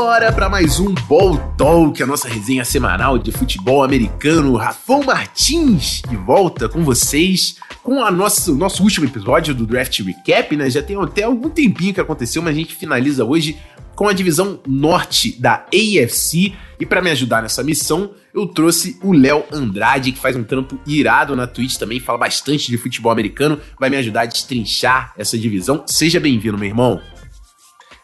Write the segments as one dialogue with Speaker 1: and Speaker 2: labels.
Speaker 1: Bora para mais um Ball Talk, a nossa resenha semanal de futebol americano. Rafão Martins de volta com vocês com a nossa, o nosso último episódio do Draft Recap, né? Já tem até algum tempinho que aconteceu, mas a gente finaliza hoje com a divisão norte da AFC. E para me ajudar nessa missão, eu trouxe o Léo Andrade, que faz um trampo irado na Twitch também, fala bastante de futebol americano, vai me ajudar a destrinchar essa divisão. Seja bem-vindo, meu irmão.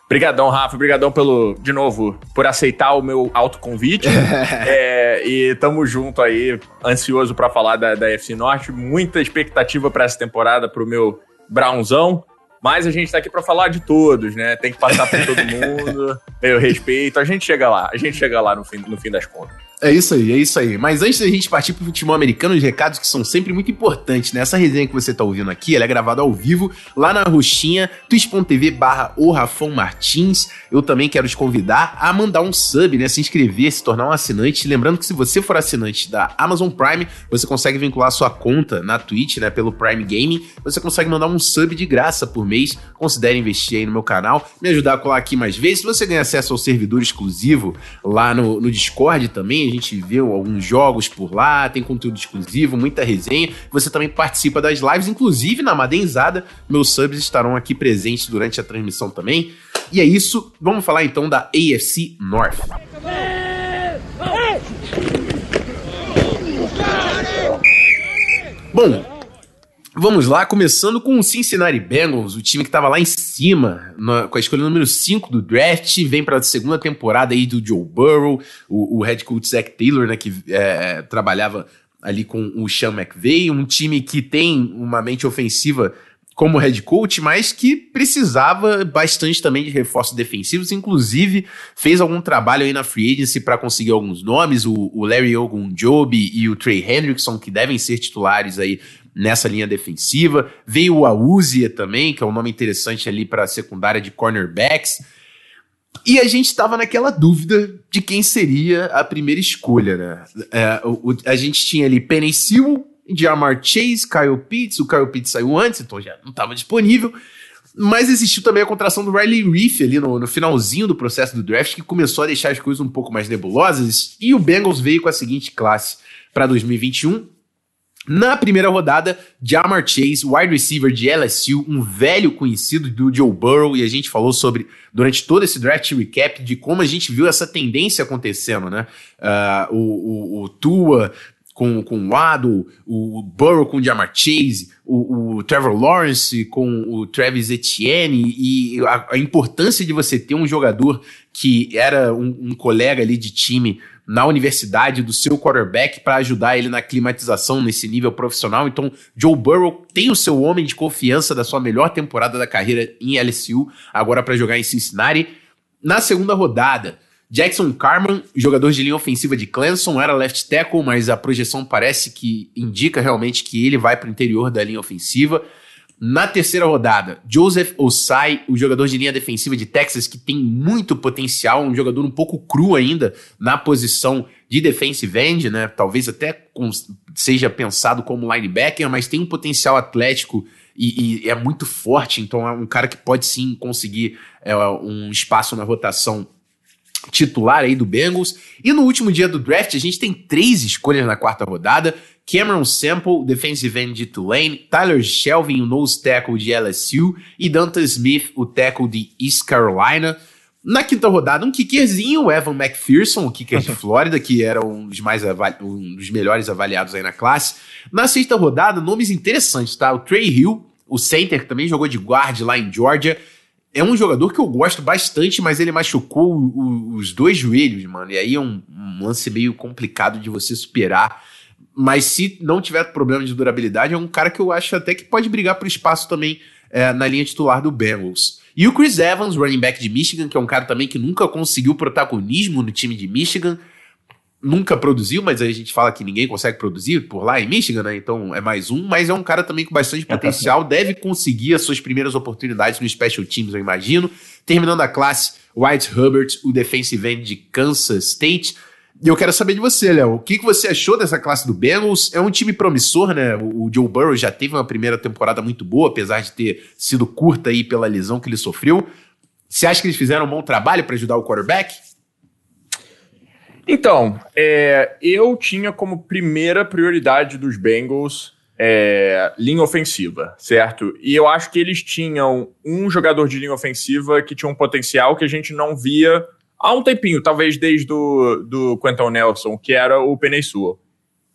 Speaker 2: Obrigadão, Rafa. Obrigadão pelo, de novo, por aceitar o meu autoconvite. é, e tamo junto aí, ansioso para falar da, da FC Norte. Muita expectativa para essa temporada pro meu Brownzão. Mas a gente tá aqui para falar de todos, né? Tem que passar por todo mundo, meu respeito. A gente chega lá, a gente chega lá no fim, no fim das contas.
Speaker 1: É isso aí, é isso aí. Mas antes da gente partir pro futebol americano, os recados que são sempre muito importantes, né? Essa resenha que você tá ouvindo aqui, ela é gravada ao vivo lá na roxinha, twitch.tv barra o Rafão Martins. Eu também quero te convidar a mandar um sub, né? Se inscrever, se tornar um assinante. Lembrando que se você for assinante da Amazon Prime, você consegue vincular sua conta na Twitch, né? Pelo Prime Gaming. Você consegue mandar um sub de graça por mês. Considere investir aí no meu canal, me ajudar a colar aqui mais vezes. Se você ganha acesso ao servidor exclusivo lá no, no Discord também, gente vê alguns jogos por lá, tem conteúdo exclusivo, muita resenha. Você também participa das lives, inclusive na Madenzada. Meus subs estarão aqui presentes durante a transmissão também. E é isso, vamos falar então da AFC North. Bom, Vamos lá, começando com o Cincinnati Bengals, o time que estava lá em cima, na, com a escolha número 5 do draft, vem para a segunda temporada aí do Joe Burrow, o, o head coach Zach Taylor, né, que é, trabalhava ali com o Sean McVay, um time que tem uma mente ofensiva como head coach, mas que precisava bastante também de reforços defensivos, inclusive fez algum trabalho aí na free agency para conseguir alguns nomes, o, o Larry Ogunjobi e o Trey Hendrickson, que devem ser titulares aí nessa linha defensiva. Veio o Auzia também, que é um nome interessante ali para a secundária de cornerbacks. E a gente estava naquela dúvida de quem seria a primeira escolha, né? É, o, a gente tinha ali Sewell, Jamar Chase, Kyle Pitts. O Kyle Pitts saiu antes, então já não estava disponível. Mas existiu também a contração do Riley Reef ali no, no, finalzinho do processo do draft, que começou a deixar as coisas um pouco mais nebulosas. E o Bengals veio com a seguinte classe para 2021: na primeira rodada, Jamar Chase, wide receiver de LSU, um velho conhecido do Joe Burrow, e a gente falou sobre, durante todo esse draft recap, de como a gente viu essa tendência acontecendo, né? Uh, o, o, o Tua com, com o Waddle, o Burrow com o Jamar Chase, o, o, Trevor Lawrence com o Travis Etienne, e a, a importância de você ter um jogador que era um, um colega ali de time na universidade do seu quarterback para ajudar ele na climatização nesse nível profissional. Então, Joe Burrow tem o seu homem de confiança da sua melhor temporada da carreira em LSU, agora para jogar em Cincinnati. Na segunda rodada, Jackson Carman, jogador de linha ofensiva de Clemson, era left tackle, mas a projeção parece que indica realmente que ele vai para o interior da linha ofensiva. Na terceira rodada, Joseph Osai, o jogador de linha defensiva de Texas, que tem muito potencial, um jogador um pouco cru ainda na posição de defensive end, né? Talvez até seja pensado como linebacker, mas tem um potencial atlético e, e, é muito forte, então é um cara que pode sim conseguir é, um espaço na rotação titular aí do Bengals. E no último dia do draft, a gente tem três escolhas na quarta rodada. Cameron Sample, defensive end de Tulane, Tyler Shelvin, o nose tackle de LSU, e Dante Smith, o tackle de East Carolina. Na quinta rodada, um kickerzinho, o Evan McPherson, o kicker de Flórida, que era um dos, mais um dos melhores avaliados aí na classe. Na sexta rodada, nomes interessantes, tá? O Trey Hill, o center, que também jogou de guard lá em Georgia. É um jogador que eu gosto bastante, mas ele machucou os dois joelhos, mano. E aí é um, um lance meio complicado de você superar mas se não tiver problema de durabilidade, é um cara que eu acho até que pode brigar por espaço também é, na linha titular do Bengals. E o Chris Evans, running back de Michigan, que é um cara também que nunca conseguiu protagonismo no time de Michigan, nunca produziu, mas aí a gente fala que ninguém consegue produzir por lá em Michigan, né? Então é mais um, mas é um cara também com bastante potencial, deve conseguir as suas primeiras oportunidades no Special Teams, eu imagino. Terminando a classe, White Hubbard, o defensive end de Kansas State. E eu quero saber de você, Léo. O que, que você achou dessa classe do Bengals? É um time promissor, né? O, Joe Burrow já teve uma primeira temporada muito boa, apesar de ter sido curta aí pela lesão que ele sofreu. Você acha que eles fizeram um bom trabalho para ajudar o quarterback?
Speaker 2: Então, é, eu tinha como primeira prioridade dos Bengals é, linha ofensiva, certo? E eu acho que eles tinham um jogador de linha ofensiva que tinha um potencial que a gente não via há um tempinho, talvez desde do, do Quentin Nelson, que era o Penei.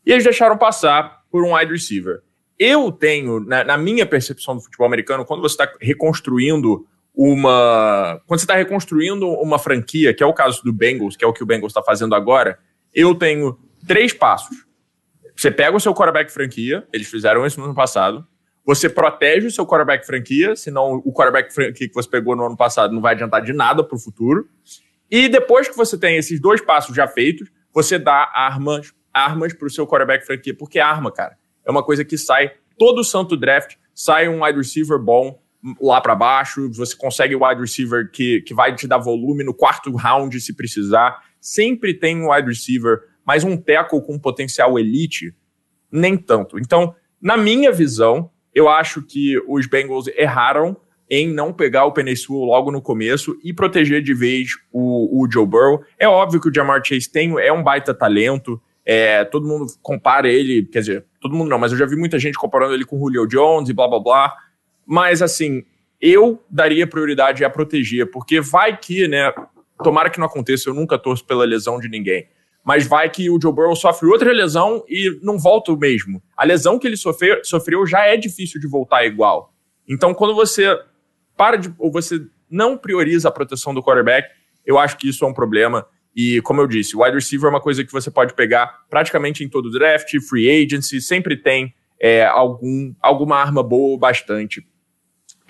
Speaker 2: E eles deixaram passar por um wide receiver. Eu tenho, na, na minha percepção do futebol americano, quando você está reconstruindo uma. Quando você está reconstruindo uma franquia, que é o caso do Bengals, que é o que o Bengals está fazendo agora, eu tenho três passos. Você pega o seu quarterback franquia, eles fizeram isso no ano passado. Você protege o seu quarterback franquia, senão o quarterback franquia que você pegou no ano passado não vai adiantar de nada para o futuro. E depois que você tem esses dois passos já feitos, você dá armas armas para o seu quarterback franquia, porque arma, cara, é uma coisa que sai todo santo draft, sai um wide receiver bom lá para baixo, você consegue o wide receiver que, que vai te dar volume no quarto round se precisar. Sempre tem um wide receiver mas um tackle com potencial elite, nem tanto. Então, na minha visão, eu acho que os Bengals erraram em não pegar o Penesul logo no começo e proteger de vez o, o Joe Burrow. É óbvio que o Jamar Chase tem, é um baita talento, é, todo mundo compara ele, quer dizer, todo mundo não, mas eu já vi muita gente comparando ele com o Julio Jones e blá blá blá. Mas assim, eu daria prioridade a proteger, porque vai que, né? Tomara que não aconteça, eu nunca torço pela lesão de ninguém mas vai que o Joe Burrow sofre outra lesão e não volta o mesmo. A lesão que ele sofreu, sofreu já é difícil de voltar igual. Então, quando você para de, ou você não prioriza a proteção do quarterback, eu acho que isso é um problema. E, como eu disse, o wide receiver é uma coisa que você pode pegar praticamente em todo draft, free agency, sempre tem é, algum, alguma arma boa bastante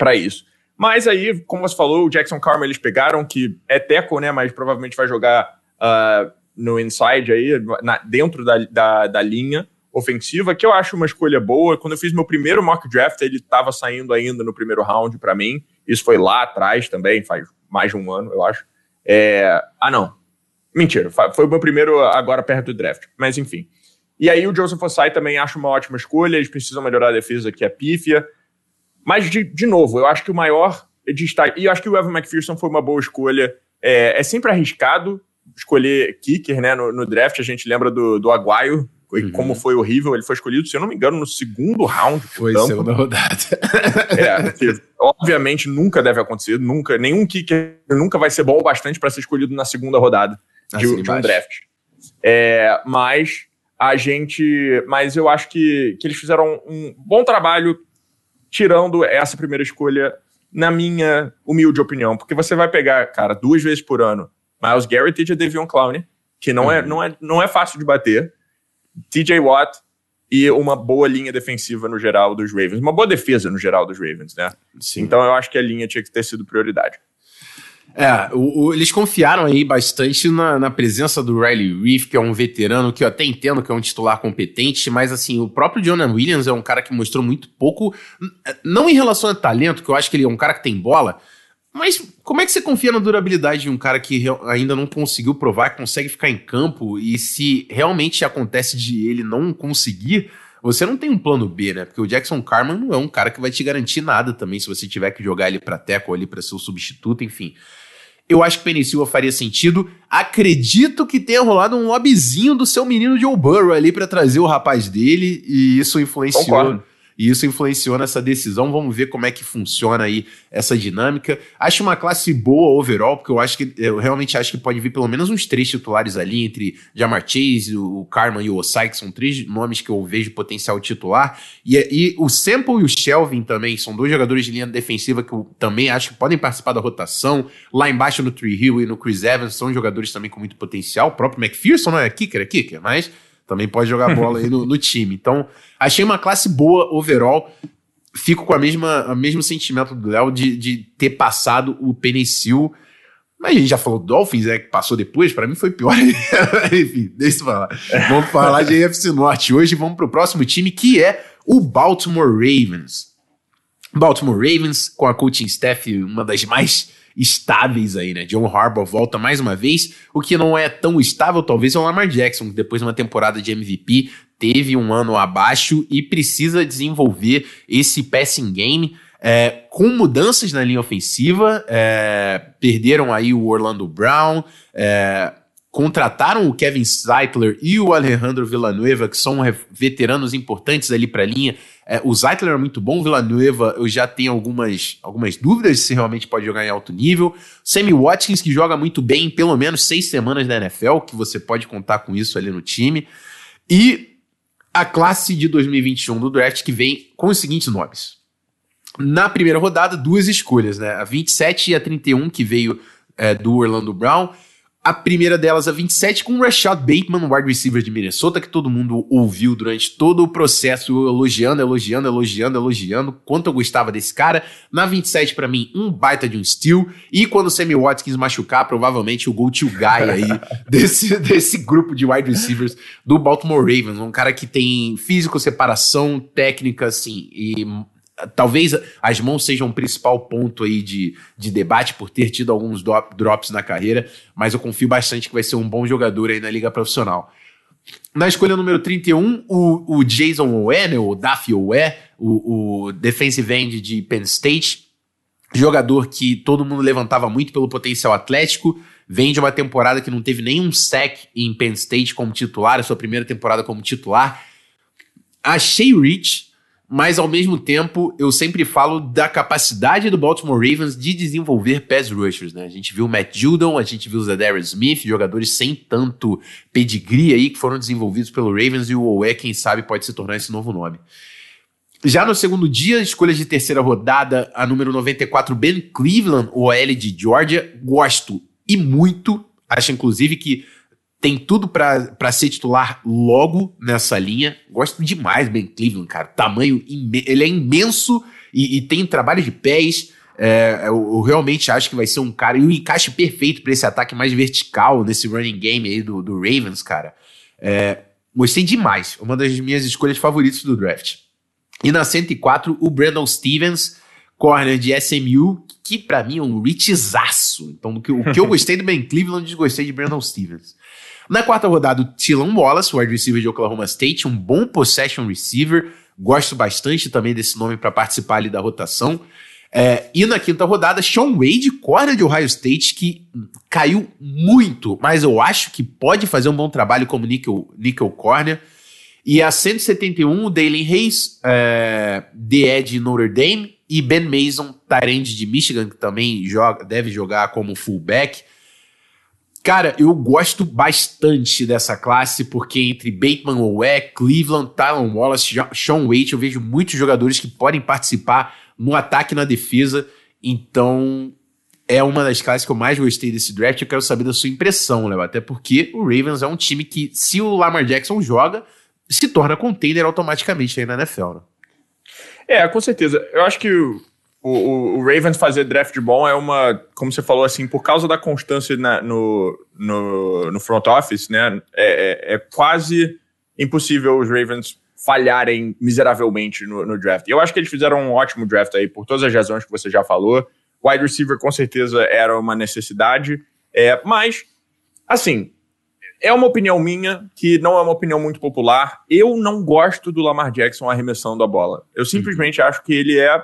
Speaker 2: para isso. Mas aí, como você falou, o Jackson Carmen eles pegaram, que é teco, né? Mas provavelmente vai jogar uh, no inside aí, na, dentro da, da, da, linha ofensiva, que eu acho uma escolha boa. Quando eu fiz meu primeiro mock draft, ele estava saindo ainda no primeiro round para mim. Isso foi lá atrás também, faz mais de um ano, eu acho. É... Ah, não. Mentira, foi o meu primeiro agora perto do draft. Mas enfim. E aí o Joseph Osai também acho uma ótima escolha. Eles precisam melhorar a defesa, que é pífia. Mas, de, de novo, eu acho que o maior destaque... E eu acho que o Evan McPherson foi uma boa escolha. É, é sempre arriscado, escolher kicker, né? No, no draft, a gente lembra do, do Aguaio, uhum. como foi horrível. Ele foi escolhido, se eu não me engano, no segundo round.
Speaker 1: Foi segunda rodada.
Speaker 2: é, que, obviamente nunca deve acontecer, nunca. Nenhum kicker nunca vai ser bom o bastante para ser escolhido na segunda rodada de, assim de um draft. É, mas a gente. Mas eu acho que, que eles fizeram um bom trabalho tirando essa primeira escolha, na minha humilde opinião. Porque você vai pegar, cara, duas vezes por ano Miles Garrett e Devion Clowney, que não, é, uhum. é, não, é, não é fácil de bater. TJ Watt e uma boa linha defensiva no geral dos Ravens. Uma boa defesa no geral dos Ravens, né? Sim. Então eu acho que a linha tinha que ter sido prioridade.
Speaker 1: É, o, o, eles confiaram aí bastante na, na, presença do Riley Reef, que é um veterano que eu até entendo que é um titular competente, mas assim, o próprio Jonah Williams é um cara que mostrou muito pouco, não em relação a talento, que eu acho que ele é um cara que tem bola, mas como é que você confia na durabilidade de um cara que ainda não conseguiu provar, consegue ficar em campo e se realmente acontece de ele não conseguir, você não tem um plano B, né? Porque o Jackson Carman não é um cara que vai te garantir nada também se você tiver que jogar ele para teco ou ali para ser o substituto, enfim. Eu acho que Penicilva faria sentido. Acredito que tenha rolado um lobbyzinho do seu menino Joe Burrow ali para trazer o rapaz dele e isso influenciou. Concordo e isso influenciou nessa decisão. Vamos ver como é que funciona aí essa dinâmica. Acho uma classe boa overall, porque eu acho que eu realmente acho que pode vir pelo menos uns três titulares ali entre Jamar Chase, o Carman e o Osai, que são três nomes que eu vejo potencial titular. E, e o Sample e o Shelvin também são dois jogadores de linha defensiva que eu também acho que podem participar da rotação. Lá embaixo no Tree Hill e no Chris Evans são jogadores também com muito potencial. O próprio McPherson não é kicker, é kicker, mas também pode jogar bola aí no, no, time. Então, achei uma classe boa overall. Fico com a mesma, o mesmo sentimento do Léo de, de ter passado o Penicil. Mas a gente já falou do Dolphins, é que passou depois, para mim foi pior. Enfim, deixa eu falar. Vamos falar de AFC Norte. Hoje vamos para o próximo time, que é o Baltimore Ravens. Baltimore Ravens, com a coaching staff, uma das mais estáveis aí, né? John Harbaugh volta mais uma vez. O que não é tão estável, talvez, é o Lamar Jackson, que depois de uma temporada de MVP teve um ano abaixo e precisa desenvolver esse passing game. é, com mudanças na linha ofensiva, é, perderam aí o Orlando Brown, é, contrataram o Kevin Zeitler e o Alejandro Villanueva, que são veteranos importantes ali para a linha. É, o Zeitler é muito bom, o Villanueva eu já tenho algumas, algumas dúvidas se realmente pode jogar em alto nível. Sammy Watkins, que joga muito bem em pelo menos seis semanas na NFL, que você pode contar com isso ali no time. E a classe de 2021 do draft que vem com os seguintes nomes. Na primeira rodada, duas escolhas, né? A 27 e a 31, que veio é, do Orlando Brown. A primeira delas, a 27, com o Rashad Bateman, wide receiver de Minnesota, que todo mundo ouviu durante todo o processo, elogiando, elogiando, elogiando, elogiando, quanto eu gostava desse cara. Na 27, para mim, um baita de um steal. E quando o Sammy Watkins machucar, provavelmente o go-to guy aí desse, desse grupo de wide receivers do Baltimore Ravens. Um cara que tem físico, separação, técnica, assim, e talvez as mãos sejam o principal ponto aí de, de debate por ter tido alguns drops na carreira, mas eu confio bastante que vai ser um bom jogador aí na liga profissional. Na escolha número 31, o, o Jason Owe, né, o Daffy Owe, o, o defensive end de Penn State, jogador que todo mundo levantava muito pelo potencial atlético, vem de uma temporada que não teve nenhum sack em Penn State como titular, a sua primeira temporada como titular. Achei Rich, mas ao mesmo tempo eu sempre falo da capacidade do Baltimore Ravens de desenvolver pass rushers, né? A gente viu o Matt Judon, a gente viu o Zadarius Smith, jogadores sem tanto pedigree aí que foram desenvolvidos pelo Ravens e o Owe, quem sabe, pode se tornar esse novo nome. Já no segundo dia, escolha de terceira rodada, a número 94, Ben Cleveland, OL de Georgia, gosto e muito, acho inclusive que tem tudo para ser titular logo nessa linha. Gosto demais do Ben Cleveland, cara. Tamanho, ele é imenso e, e tem trabalho de pés. É, eu, eu, realmente acho que vai ser um cara e um encaixe perfeito para esse ataque mais vertical nesse running game aí do, do Ravens, cara. É, gostei demais. Uma das minhas escolhas favoritas do draft. E na 104, o Brandon Stevens, corner de SMU, que para mim é um richizaço. Então, o que, o que eu gostei do Ben Cleveland, desgostei de Brandon Stevens. Na quarta rodada, o Tylan Wallace, wide receiver de Oklahoma State, um bom possession receiver. Gosto bastante também desse nome para participar ali da rotação. É, e na quinta rodada, Sean Wade, corner de Ohio State, que caiu muito, mas eu acho que pode fazer um bom trabalho como nickel, nickel corner. E a 171, o Dalen Hayes, é, The Ed Notre Dame, e Ben Mason, Tyrande de Michigan, que também joga, deve jogar como fullback. Cara, eu gosto bastante dessa classe, porque entre Bateman Owe, Cleveland, Tyron Wallace, Sean Waite, eu vejo muitos jogadores que podem participar no ataque e na defesa. Então, é uma das classes que eu mais gostei desse draft. Eu quero saber da sua impressão, Léo. Até porque o Ravens é um time que, se o Lamar Jackson joga, se torna contender automaticamente aí na NFL. Né?
Speaker 2: É, com certeza. Eu acho que o, o, o, Ravens fazer draft bom é uma, como você falou assim, por causa da constância na, no, no, no, front office, né? É, é, é, quase impossível os Ravens falharem miseravelmente no, no, draft. Eu acho que eles fizeram um ótimo draft aí, por todas as razões que você já falou. Wide receiver com certeza era uma necessidade, é, mas, assim, é uma opinião minha, que não é uma opinião muito popular. Eu não gosto do Lamar Jackson arremessando a bola. Eu simplesmente acho que ele é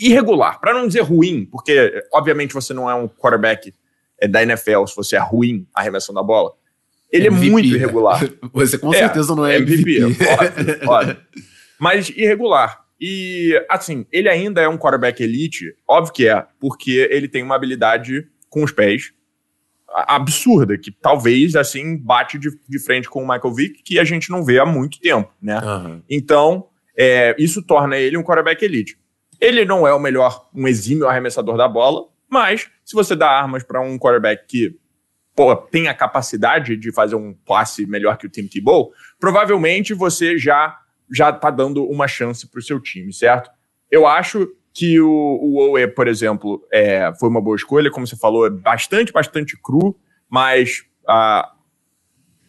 Speaker 2: irregular, para não dizer ruim, porque obviamente você não é um quarterback é, da NFL se você é ruim arremessando a bola. Ele MVP, é muito irregular.
Speaker 1: Você com certeza é, não é MVP. MVP.
Speaker 2: Óbvio, óbvio. Mas irregular. E, assim, ele ainda é um quarterback elite, óbvio que é, porque ele tem uma habilidade com os pés absurda, que talvez, assim, bate de, de frente com o Michael Vick, que a gente não vê há muito tempo, né? Uhum. Então, é, isso torna ele um quarterback elite. Ele não é o melhor, um exímio arremessador da bola, mas se você dá armas para um quarterback que pô, tem a capacidade de fazer um passe melhor que o Tim Tebow, provavelmente você já já tá dando uma chance para o seu time, certo? Eu acho que o, o Owe, por exemplo, é, foi uma boa escolha, como você falou, é bastante, bastante cru, mas a,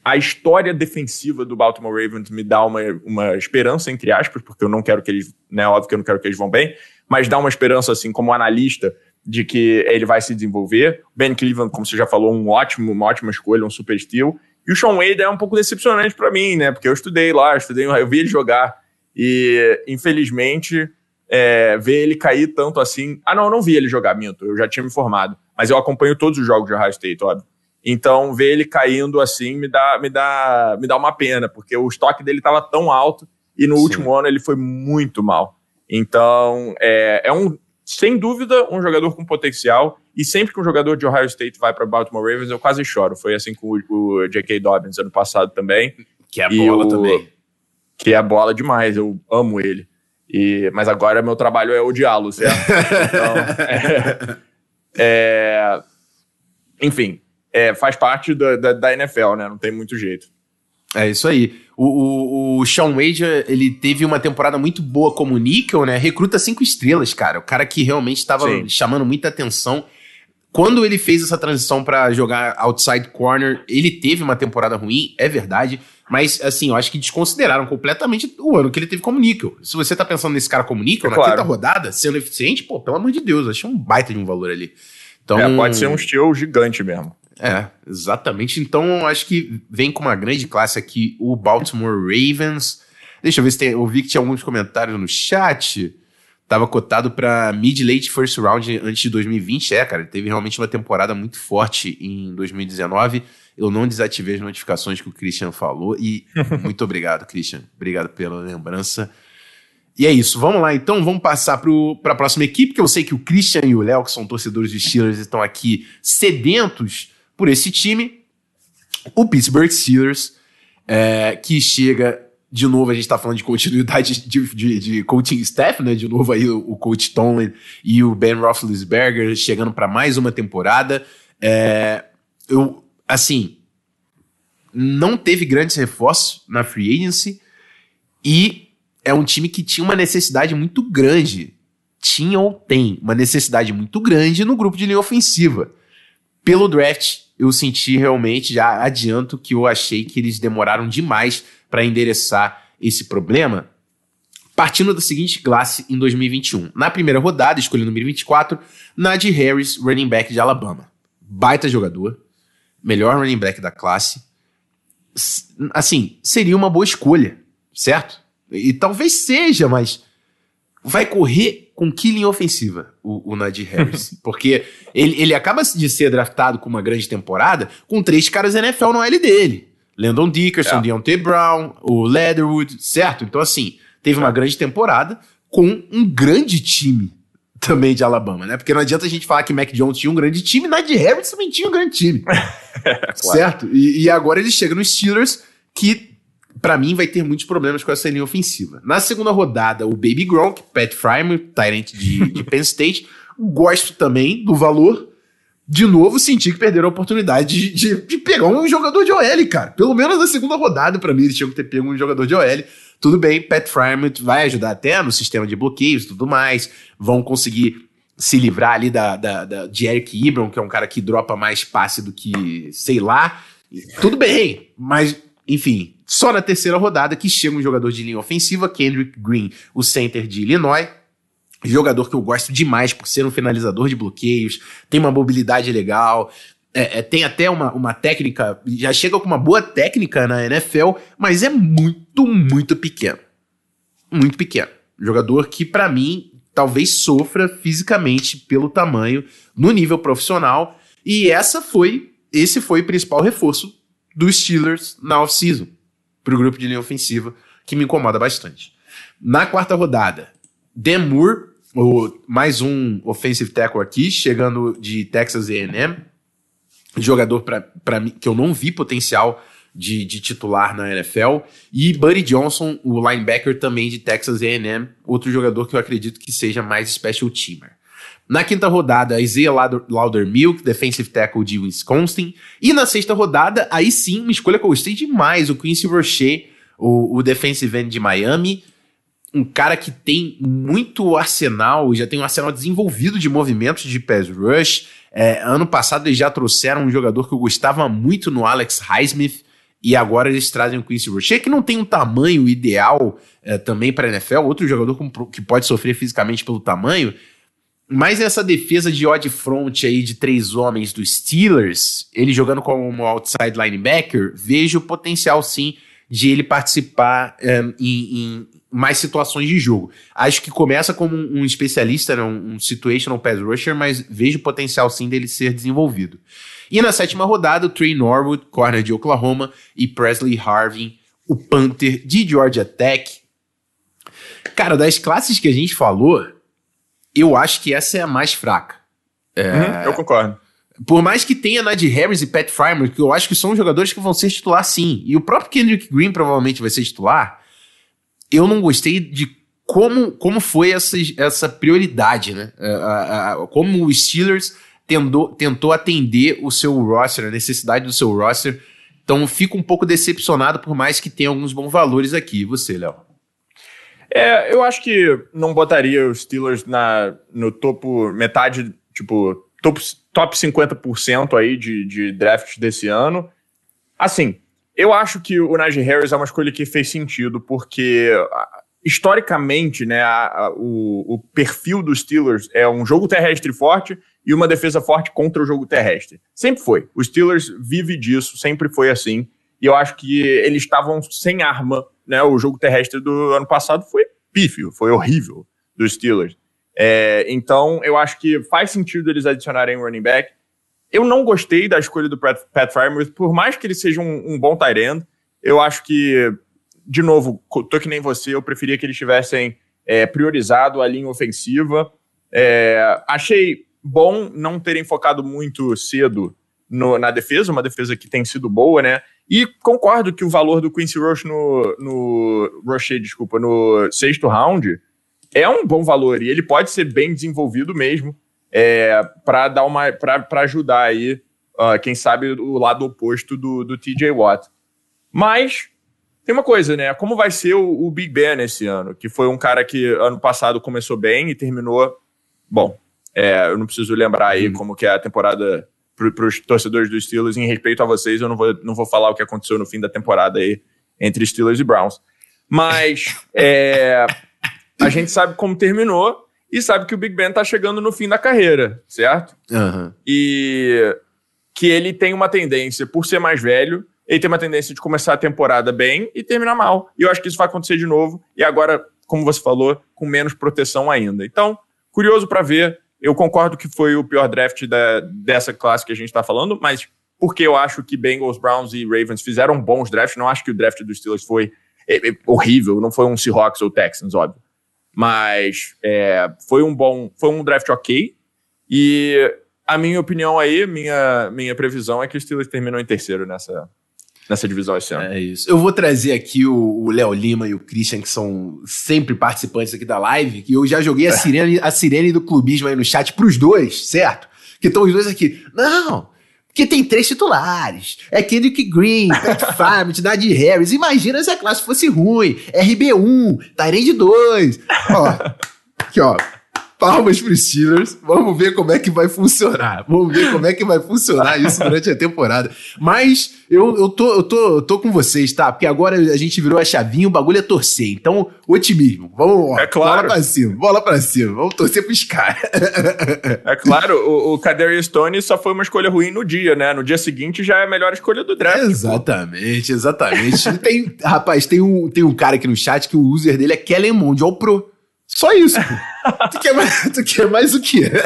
Speaker 2: a história defensiva do Baltimore Ravens me dá uma, uma esperança, entre aspas, porque eu não quero que eles, né, óbvio que eu não quero que eles vão bem, mas dá uma esperança, assim, como analista, de que ele vai se desenvolver. Ben Cleveland, como você já falou, um ótimo, uma ótima escolha, um super steel. E o Sean Wade é um pouco decepcionante para mim, né, porque eu estudei lá, eu estudei, eu vi ele jogar, e infelizmente é, ver ele cair tanto assim. Ah, não, eu não vi ele jogar, minto, eu já tinha me formado. Mas eu acompanho todos os jogos de Ohio State, óbvio. Então, ver ele caindo assim me dá, me dá, me dá uma pena, porque o estoque dele estava tão alto e no Sim. último ano ele foi muito mal. Então, é, é um, sem dúvida, um jogador com potencial. E sempre que um jogador de Ohio State vai para Baltimore Ravens, eu quase choro. Foi assim com o, o J.K. Dobbins ano passado também.
Speaker 1: Que é a bola o, também.
Speaker 2: Que é bola demais, eu amo ele. E, mas agora meu trabalho é odiá-lo, certo? Então, é, é, enfim, é, faz parte da, da, da, NFL, né? Não tem muito jeito.
Speaker 1: É isso aí. O, o, o Sean Wade, ele teve uma temporada muito boa como níquel, né? Recruta cinco estrelas, cara. O cara que realmente estava chamando muita atenção. Quando ele fez essa transição para jogar outside corner, ele teve uma temporada ruim, é verdade. Mas, assim, eu acho que desconsideraram completamente o ano que ele teve como níquel. Se você tá pensando nesse cara como níquel, é na claro. quinta rodada, sendo eficiente, pô, pelo amor de Deus, achei um baita de um valor ali.
Speaker 2: Então, é, pode ser um estilo gigante mesmo.
Speaker 1: É, exatamente. Então, acho que vem com uma grande classe aqui o Baltimore Ravens. Deixa eu ver se tem. Eu vi que tinha alguns comentários no chat. Tava cotado para mid-late first round antes de 2020. É, cara, teve realmente uma temporada muito forte em 2019. Eu não desativei as notificações que o Christian falou. E muito obrigado, Christian. Obrigado pela lembrança. E é isso. Vamos lá, então. Vamos passar para a próxima equipe, que eu sei que o Christian e o Léo, que são torcedores de Steelers, estão aqui sedentos por esse time. O Pittsburgh Steelers, é, que chega de novo, a gente está falando de continuidade de, de, de, coaching staff, né? De novo aí o, coach Tomlin e o Ben Roethlisberger chegando para mais uma temporada. É, eu, assim, não teve grandes reforços na free agency e é um time que tinha uma necessidade muito grande. Tinha ou tem uma necessidade muito grande no grupo de linha ofensiva. Pelo draft, eu senti realmente, já adianto que eu achei que eles demoraram demais para endereçar esse problema. Partindo da seguinte classe em 2021. Na primeira rodada, escolhi o número 24, Najee Harris, running back de Alabama. Baita jogador, melhor running back da classe. Assim, seria uma boa escolha, certo? E talvez seja, mas vai correr com que linha ofensiva o, o Najee Harris? Porque ele, ele acaba de ser draftado com uma grande temporada com três caras NFL no L dele. Landon Dickerson, é. Deontay Brown, o Leatherwood, certo? Então, assim, teve uma grande temporada com um grande time também de Alabama, né? Porque não adianta a gente falar que Mac Jones tinha um grande time, Najee Harris também tinha um grande time. certo? E, e, agora ele chega nos Steelers, que para mim vai ter muitos problemas com essa linha ofensiva. Na segunda rodada, o Baby Gronk, Pat Fryman, Tyrant de, de Penn State. Gosto também do valor. De novo, senti que perderam a oportunidade de, de, de pegar um jogador de OL, cara. Pelo menos na segunda rodada, para mim, eles tinham que ter pego um jogador de OL. Tudo bem, Pat Fryman vai ajudar até no sistema de bloqueios e tudo mais. Vão conseguir se livrar ali da, da, da, de Eric Ibram, que é um cara que dropa mais passe do que, sei lá. Tudo bem, mas, enfim, só na terceira rodada que chega um jogador de linha ofensiva, Kendrick Green, o center de Illinois. Jogador que eu gosto demais por ser um finalizador de bloqueios, tem uma mobilidade legal, é, é, tem até uma, uma técnica, já chega com uma boa técnica na NFL, mas é muito, muito pequeno. Muito pequeno. Jogador que, para mim, talvez sofra fisicamente pelo tamanho no nível profissional. E essa foi, esse foi o principal reforço dos Steelers na off-season para o grupo de linha ofensiva, que me incomoda bastante. Na quarta rodada, Moore, o, mais um offensive tackle aqui, chegando de Texas A&M, jogador para mim que eu não vi potencial de, de, titular na NFL. E Buddy Johnson, o linebacker também de Texas A&M, outro jogador que eu acredito que seja mais special teamer. Na quinta rodada, Isaiah Laudermilk, defensive tackle de Wisconsin. E na sexta rodada, aí sim, uma escolha que eu gostei demais, o Quincy Rocher, o, o defensive end de Miami. Um cara que tem muito arsenal, já tem um arsenal desenvolvido de movimentos de pass rush, é, ano passado eles já trouxeram um jogador que eu gostava muito no Alex Highsmith, e agora eles trazem o Quincy Rocher, que não tem um tamanho ideal é, também para a NFL, outro jogador que pode sofrer fisicamente pelo tamanho, mas essa defesa de odd front aí de três homens dos Steelers, ele jogando como outside linebacker, vejo o potencial sim de ele participar um, em, em, mais situações de jogo. Acho que começa como um, um especialista, né, um, um situational pass rusher, mas vejo potencial sim dele ser desenvolvido. E na sétima rodada, o Trey Norwood, corner de Oklahoma, e Presley Harvin, o Panther de Georgia Tech. Cara, das classes que a gente falou, eu acho que essa é a mais fraca.
Speaker 2: É... Uhum, eu concordo.
Speaker 1: Por mais que tenha Najee Harris e Pat Frymer, que eu acho que são jogadores que vão ser titular sim, e o próprio Kendrick Green provavelmente vai ser titular, eu não gostei de como, como foi essa, essa prioridade, né? como o Steelers tentou, tentou atender o seu roster, a necessidade do seu roster. Então fico um pouco decepcionado, por mais que tenha alguns bons valores aqui. E você, Léo?
Speaker 2: É, eu acho que não botaria os Steelers na, no topo, metade, tipo, top, top 50% aí de, de draft desse ano. Assim, eu acho que o Najee Harris é uma escolha que fez sentido, porque historicamente, né, a, a, o, o, perfil dos Steelers é um jogo terrestre forte e uma defesa forte contra o jogo terrestre. Sempre foi. Os Steelers vive disso, sempre foi assim. E eu acho que eles estavam sem arma, né? O jogo terrestre do ano passado foi pífio, foi horrível dos Steelers. É, então, eu acho que faz sentido eles adicionarem um running back. Eu não gostei da escolha do Pat, Pat por mais que ele seja um, um bom tight end, eu acho que, de novo, tô que nem você, eu preferia que eles tivessem é, priorizado a linha ofensiva. É, achei bom não terem focado muito cedo no, na defesa, uma defesa que tem sido boa, né? E concordo que o valor do Quincy Rush no, no Rocher, desculpa, no sexto round é um bom valor e ele pode ser bem desenvolvido mesmo é, para dar uma para ajudar aí, uh, quem sabe, o lado oposto do, do TJ Watt. Mas tem uma coisa, né? Como vai ser o, o, Big Ben esse ano? Que foi um cara que ano passado começou bem e terminou. Bom, é, eu não preciso lembrar aí hum. como que é a temporada para os torcedores dos Steelers. Em respeito a vocês, eu não vou, não vou falar o que aconteceu no fim da temporada aí entre Steelers e Browns. Mas é, a gente sabe como terminou e sabe que o Big Ben tá chegando no fim da carreira, certo?
Speaker 1: Uhum.
Speaker 2: E que ele tem uma tendência, por ser mais velho, ele tem uma tendência de começar a temporada bem e terminar mal. E eu acho que isso vai acontecer de novo. E agora, como você falou, com menos proteção ainda. Então, curioso para ver. Eu concordo que foi o pior draft da, dessa classe que a gente está falando, mas porque eu acho que Bengals, Browns e Ravens fizeram bons drafts. Não acho que o draft dos Steelers foi é, é, horrível, não foi um Seahawks ou Texans, óbvio. Mas é, foi um bom, foi um draft ok. E a minha opinião aí, minha, minha previsão é que os Steelers terminam em terceiro nessa, nessa divisão esse ano.
Speaker 1: É isso. Eu vou trazer aqui o Léo Lima e o Christian, que são sempre participantes aqui da live, que eu já joguei a sirene, a sirene do clubismo aí no chat pros dois, certo? Que estão os dois aqui. Não! Porque tem três titulares. É Kendrick Green, Pat Farmit, Nadir Harris. Imagina se a classe fosse ruim. RB1, Tyrande 2. Ó, aqui ó, palmas para os Steelers. Vamos ver como é que vai funcionar. Vamos ver como é que vai funcionar isso durante a temporada. Mas eu, eu, tô, eu, tô, eu tô com vocês, tá? Porque agora a gente virou a chavinha, o bagulho é torcer. Então, otimismo. Vamos, ó,
Speaker 2: é claro.
Speaker 1: bola pra cima, bola pra cima. Vamos torcer pros caras.
Speaker 2: É claro, o, o Kadarius Stone só foi uma escolha ruim no dia, né? No dia seguinte já é a melhor escolha do draft.
Speaker 1: Exatamente, pô. exatamente. tem, rapaz, tem um, tem um cara aqui no chat que o user dele é Kellen Mond, ó o pro. Só isso. tu, quer mais, tu quer mais o quê?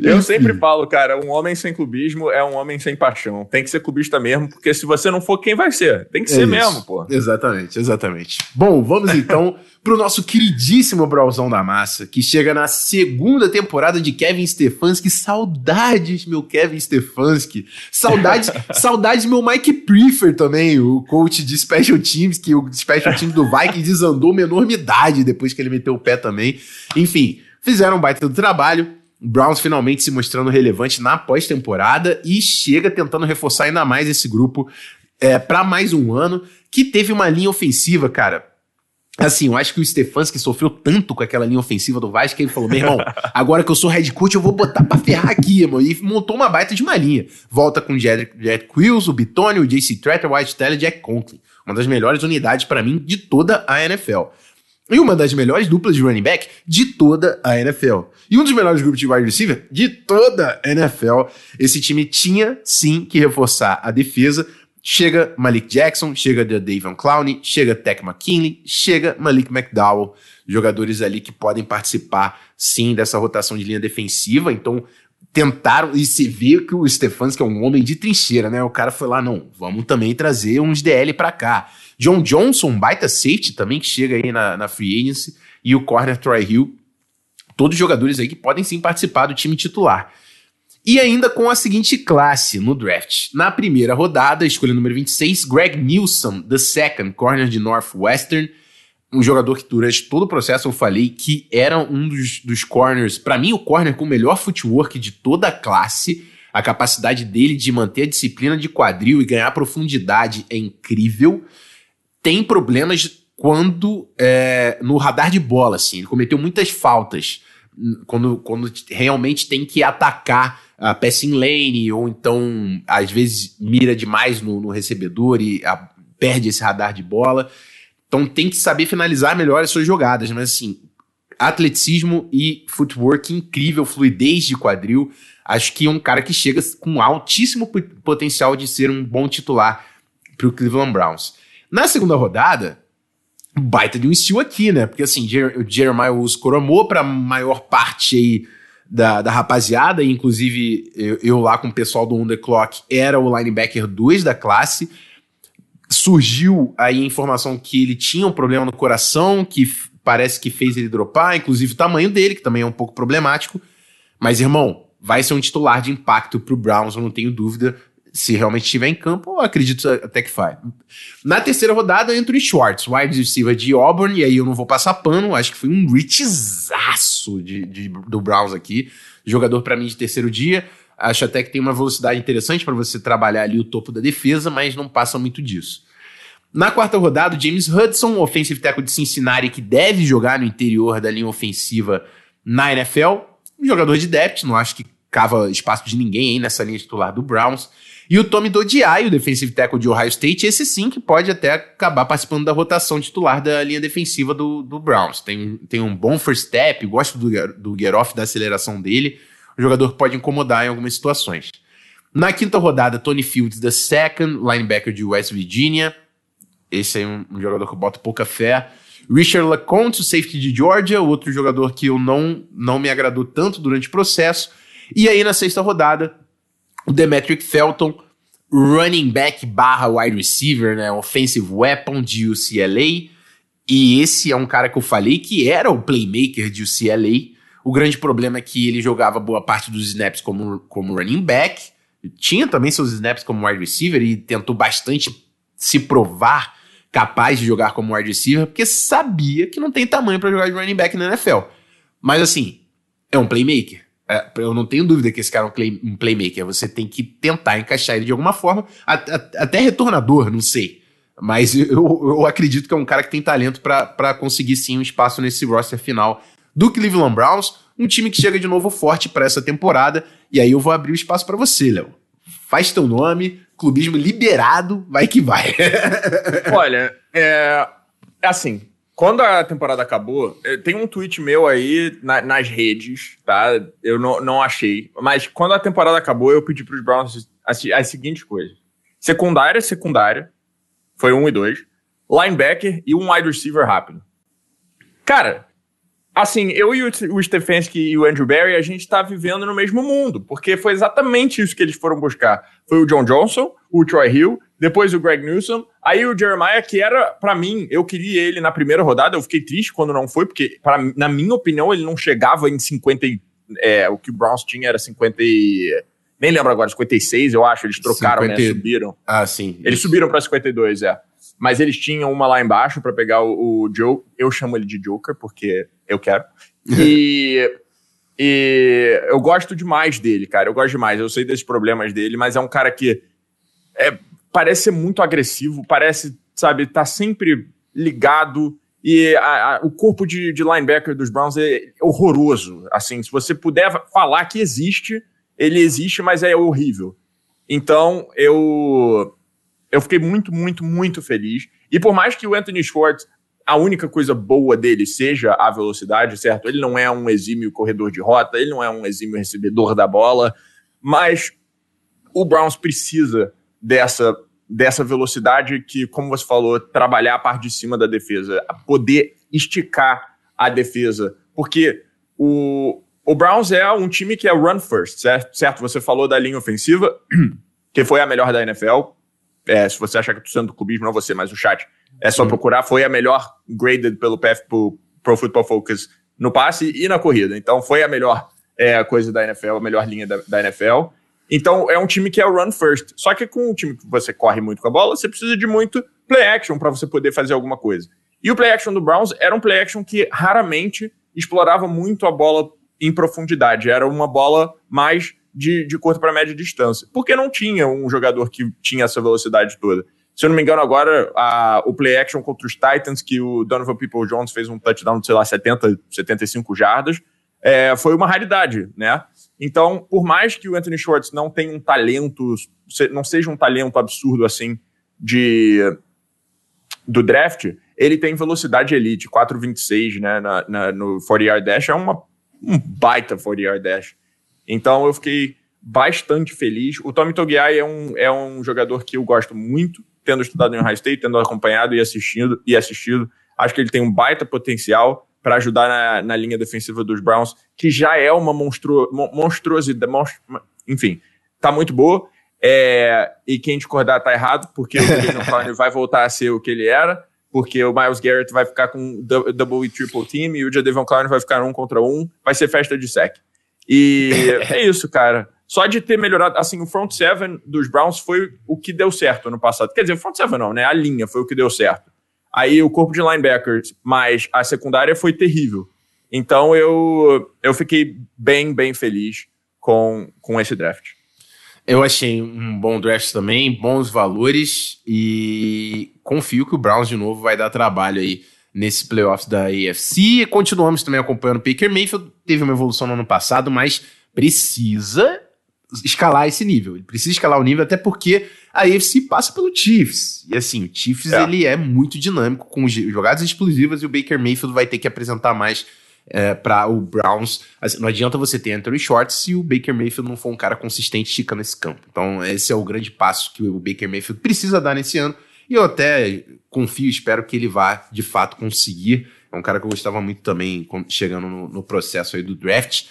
Speaker 2: Eu sempre falo, cara, um homem sem clubismo é um homem sem paixão. Tem que ser clubista mesmo, porque se você não for, quem vai ser? Tem que é ser isso. mesmo, pô.
Speaker 1: Exatamente, exatamente. Bom, vamos então pro nosso queridíssimo Brauzão da Massa, que chega na segunda temporada de Kevin Stefanski. Saudades, meu Kevin Stefanski. Saudades, saudades meu Mike Prefer também, o coach de Special Teams, que o Special Teams do Vikings desandou uma enormidade depois que ele meteu o pé também. Enfim, fizeram um baita do trabalho. Browns finalmente se mostrando relevante na pós-temporada e chega tentando reforçar ainda mais esse grupo é, para mais um ano, que teve uma linha ofensiva, cara. Assim, eu acho que o Stefanski sofreu tanto com aquela linha ofensiva do Vasco que ele falou: meu irmão, agora que eu sou head coach, eu vou botar pra ferrar aqui, irmão. E montou uma baita de uma linha. Volta com o Jet, Jet Quills, o Bitone, o JC Tretter, o White Teller e Jack Conklin. Uma das melhores unidades para mim de toda a NFL. E uma das melhores duplas de running back de toda a NFL. E um dos melhores grupos de wide receiver de toda a NFL. Esse time tinha sim que reforçar a defesa Chega Malik Jackson, chega Davon Clowney, chega Tech McKinley, chega Malik McDowell, jogadores ali que podem participar sim dessa rotação de linha defensiva. Então, tentaram, e se vê que o Stefanski é um homem de trincheira, né? O cara foi lá, não, vamos também trazer uns DL para cá. John Johnson, baita safety também, que chega aí na, na free agency, e o corner Troy Hill, todos jogadores aí que podem sim participar do time titular. E ainda com a seguinte classe no draft. Na primeira rodada, escolha número 26, Greg Nilsson, the second, corner de Northwestern, um jogador que durante todo o processo eu falei que era um dos, dos corners, para mim o corner com o melhor footwork de toda a classe, a capacidade dele de manter a disciplina de quadril e ganhar profundidade é incrível. Tem problemas quando é, no radar de bola, assim, ele cometeu muitas faltas quando, quando realmente tem que atacar a passing lane ou então às vezes mira demais no, no recebedor e a, perde esse radar de bola. Então tem que saber finalizar melhor as suas jogadas, mas assim, atleticismo e footwork incrível, fluidez de quadril. Acho que é um cara que chega com altíssimo potencial de ser um bom titular para o Cleveland Browns. Na segunda rodada, baita de um estilo aqui, né? Porque assim, o Jeremiah Oscoromou para maior parte aí da, da rapaziada, inclusive eu, eu, lá com o pessoal do Underclock era o linebacker 2 da classe surgiu aí a informação que ele tinha um problema no coração, que parece que fez ele dropar, inclusive o tamanho dele, que também é um pouco problemático. Mas, irmão, vai ser um titular de impacto pro Browns, eu não tenho dúvida. Se realmente estiver em campo, acredito até que vai. Na terceira rodada, Anthony Schwartz, wide receiver de Auburn, e aí eu não vou passar pano, acho que foi um richaço de, de, do Browns aqui. Jogador para mim de terceiro dia. Acho até que tem uma velocidade interessante para você trabalhar ali o topo da defesa, mas não passa muito disso. Na quarta rodada, James Hudson, offensive tackle de Cincinnati, que deve jogar no interior da linha ofensiva na NFL. Um jogador de depth, não acho que cava espaço de ninguém aí nessa linha titular do Browns. E o Tommy Dodiai, o defensive tackle de Ohio State, esse sim que pode até acabar participando da rotação titular da linha defensiva do, do Browns. Tem, tem um bom first step, gosto do, do get off, da aceleração dele o jogador pode incomodar em algumas situações. Na quinta rodada, Tony Fields, the second linebacker de West Virginia. Esse é um, um jogador que eu boto pouca fé. Richard LeCompte, safety de Georgia, outro jogador que eu não, não me agradou tanto durante o processo. E aí, na sexta rodada, o Demetric Felton, running back barra wide receiver, né? Offensive weapon de UCLA. E esse é um cara que eu falei que era o playmaker de UCLA. O grande problema é que ele jogava boa parte dos snaps como, como running back, tinha também seus snaps como wide receiver e tentou bastante se provar capaz de jogar como wide receiver, porque sabia que não tem tamanho para jogar de running back na NFL. Mas assim, é um playmaker. É, eu não tenho dúvida que esse cara é um, play, um, playmaker. Você tem que tentar encaixar ele de alguma forma, até retornador, não sei. Mas eu, eu acredito que é um cara que tem talento para conseguir sim um espaço nesse roster final do Cleveland Browns, um time que chega de novo forte para essa temporada. E aí eu vou abrir o espaço para você, Léo. Faz teu nome, clubismo liberado, vai que vai.
Speaker 2: Olha, é assim, quando a temporada acabou, eh, tem um tweet meu aí na, nas redes, tá? Eu não, não achei. Mas quando a temporada acabou, eu pedi pros Browns as, as seguintes coisas: secundária, secundária, foi um e dois, linebacker e um wide receiver rápido. Cara, assim, eu e o Stefanski e o Andrew Barry, a gente tá vivendo no mesmo mundo, porque foi exatamente isso que eles foram buscar. Foi o John Johnson, o Troy Hill, depois o Greg Newsom, aí o Jeremiah, que era, para mim, eu queria ele na primeira rodada, eu fiquei triste quando não foi, porque, pra, na minha opinião, ele não chegava em 50. É, o que o Browns tinha era 50 e. Nem lembro agora, 56, eu acho. Eles trocaram, 50... né? Subiram.
Speaker 1: Ah, sim.
Speaker 2: Eles isso. subiram pra 52, é mas eles tinham uma lá embaixo para pegar o, o Joe. Eu chamo ele de Joker porque eu quero. E, e eu gosto demais dele, cara. Eu gosto demais. Eu sei desses problemas dele, mas é um cara que é, parece ser muito agressivo, parece, sabe, tá sempre ligado. E a, a, o corpo de, de, linebacker dos Browns é horroroso. Assim, se você puder falar que existe, ele existe, mas é horrível. Então, eu eu fiquei muito, muito, muito feliz. E por mais que o Anthony Schwartz, a única coisa boa dele seja a velocidade, certo? Ele não é um exímio corredor de rota, ele não é um exímio recebedor da bola, mas o Browns precisa dessa dessa velocidade que, como você falou, trabalhar a parte de cima da defesa, poder esticar a defesa. Porque o, o Browns é um time que é run first, certo? certo? Você falou da linha ofensiva, que foi a melhor da NFL. É, se você achar que eu tô sendo do clubismo, não você, mas o chat. É só procurar, foi a melhor graded pelo PF, pro Pro Football Focus no passe e na corrida. Então foi a melhor é, coisa da NFL, a melhor linha da, da NFL. Então é um time que é o run first. Só que com um time que você corre muito com a bola, você precisa de muito play action para você poder fazer alguma coisa. E o play action do Browns era um play action que raramente explorava muito a bola em profundidade. Era uma bola mais de, de curta para média distância. Porque não tinha um jogador que tinha essa velocidade toda. Se eu não me engano, agora a, o play action contra os Titans, que o Donovan People Jones fez um touchdown de, sei lá, 70, 75 jardas, é, foi uma raridade, né? Então, por mais que o Anthony Schwartz não tenha um talento, não seja um talento absurdo assim de do draft, ele tem velocidade elite, 4,26 né, na, na, no 40-yard dash, é uma, um baita 40-yard dash. Então eu fiquei bastante feliz. O Tommy Togiai é um, é um jogador que eu gosto muito, tendo estudado em Ohio State, tendo acompanhado e assistindo, e assistido. Acho que ele tem um baita potencial para ajudar na, na, linha defensiva dos Browns, que já é uma monstru, monstruosidade, monstru, enfim, tá muito boa. É, e quem discordar tá errado, porque o Jason Clowney vai voltar a ser o que ele era, porque o Miles Garrett vai ficar com double e triple team e o Jadavion Clowney vai ficar um contra um, vai ser festa de sec. E é isso, cara. Só de ter melhorado, assim, o front seven dos Browns foi o que deu certo no passado. Quer dizer, o front seven não, né? A linha foi o que deu certo. Aí o corpo de linebackers, mas a secundária foi terrível. Então eu, eu fiquei bem, bem feliz com, com esse draft.
Speaker 1: Eu achei um bom draft também, bons valores e confio que o Browns de novo vai dar trabalho aí nesse playoff da AFC. Continuamos também acompanhando o Baker Mayfield, teve uma evolução no ano passado, mas precisa escalar esse nível. Ele precisa escalar o nível até porque a AFC passa pelo Chiefs. E assim, o Chiefs é. ele é muito dinâmico com jogadas explosivas e o Baker Mayfield vai ter que apresentar mais é, para o Browns. Assim, não adianta você ter Anthony Short se o Baker Mayfield não for um cara consistente esticando esse campo. Então, esse é o grande passo que o Baker Mayfield precisa dar nesse ano. E eu até confio, espero que ele vá de fato conseguir. É um cara que eu gostava muito também chegando no, no processo aí do draft.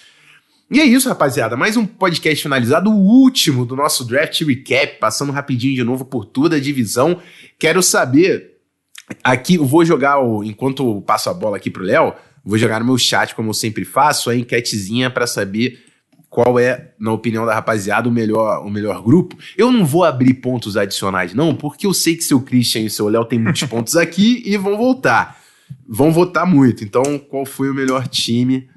Speaker 1: E é isso, rapaziada. Mais um podcast finalizado, o último do nosso draft recap, passando rapidinho de novo por toda a divisão. Quero saber aqui, eu vou jogar o, enquanto eu passo a bola aqui pro Léo, vou jogar no meu chat como eu sempre faço, a enquetezinha para saber qual é, na opinião da rapaziada, o melhor, o melhor grupo. Eu não vou abrir pontos adicionais, não, porque eu sei que seu Christian e seu Léo tem muitos pontos aqui e vão voltar. Vão votar muito. Então, qual foi o melhor time?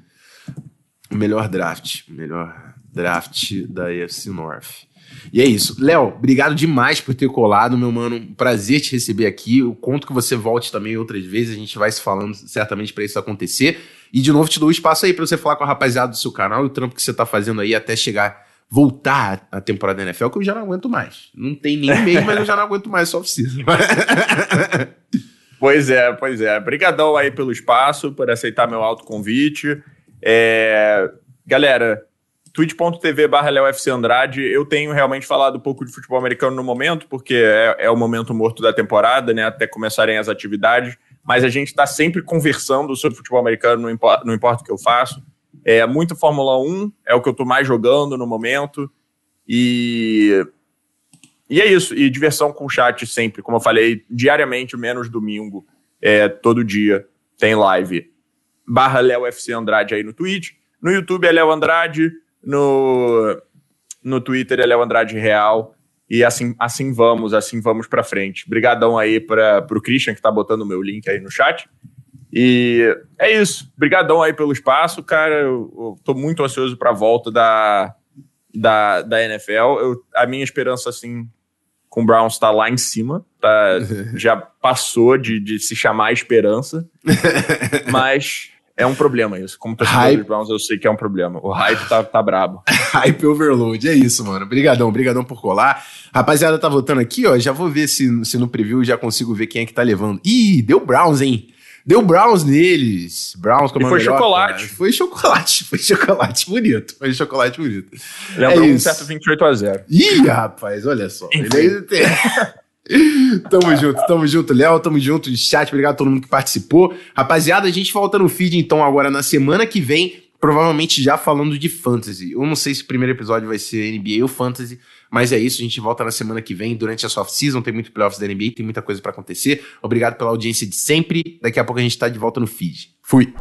Speaker 1: Melhor draft. Melhor draft da AFC North. E é isso. Léo, obrigado demais por ter colado, meu mano. Prazer te receber aqui. Eu conto que você volte também outras vezes. A gente vai se falando certamente para isso acontecer. E de novo te dou espaço aí para você falar com a rapaziada do seu canal e o trampo que você tá fazendo aí até chegar, voltar a temporada da NFL, que eu já não aguento mais. Não tem nem meio, mas eu já não aguento mais, só precisa.
Speaker 2: pois é, pois é. Obrigadão aí pelo espaço, por aceitar meu alto convite. É, galera, twitch.tv barra Andrade, eu tenho realmente falado um pouco de futebol americano no momento, porque é, é o momento morto da temporada, né, até começarem as atividades, mas a gente está sempre conversando sobre futebol americano, não importa, não importa o que eu faço. É muito Fórmula 1, é o que eu estou mais jogando no momento, e... E é isso, e diversão com o chat sempre, como eu falei, diariamente, menos domingo, é, todo dia tem live barra Léo FC Andrade aí no Twitch. No YouTube é Léo Andrade, no, no Twitter é Léo Andrade Real. E assim, assim vamos, assim vamos para frente. Obrigadão aí para o Christian que tá botando o meu link aí no chat. E é isso. Obrigadão aí pelo espaço, cara. Eu, eu tô muito ansioso para a volta da, da, da NFL. Eu, a minha esperança, assim, com o Browns tá lá em cima. Tá, já passou de, de se chamar esperança. Mas é um problema isso. Como torcedor hype... dos Browns, eu sei que é um problema. O hype tá, tá brabo.
Speaker 1: hype overload, é isso, mano. Obrigadão, obrigadão por colar. Rapaziada, tá votando aqui, ó. Já vou ver se, se no preview já consigo ver quem é que tá levando. Ih, deu Browns, hein? Deu Browns neles. Browns como
Speaker 2: e foi melhor, chocolate.
Speaker 1: Cara. Foi chocolate. Foi chocolate bonito. Foi chocolate bonito.
Speaker 2: Lembrou é um certo 28 a 0
Speaker 1: Ih, rapaz, olha só. Ele tem... tamo junto, tamo junto, Léo, tamo junto, chat, obrigado a todo mundo que participou. Rapaziada, a gente volta no feed então agora na semana que vem, provavelmente já falando de fantasy. Eu não sei se o primeiro episódio vai ser NBA ou fantasy, mas é isso, a gente volta na semana que vem, durante a soft season, tem muito playoffs da NBA, tem muita coisa para acontecer. Obrigado pela audiência de sempre. Daqui a pouco a gente tá de volta no feed. Fui.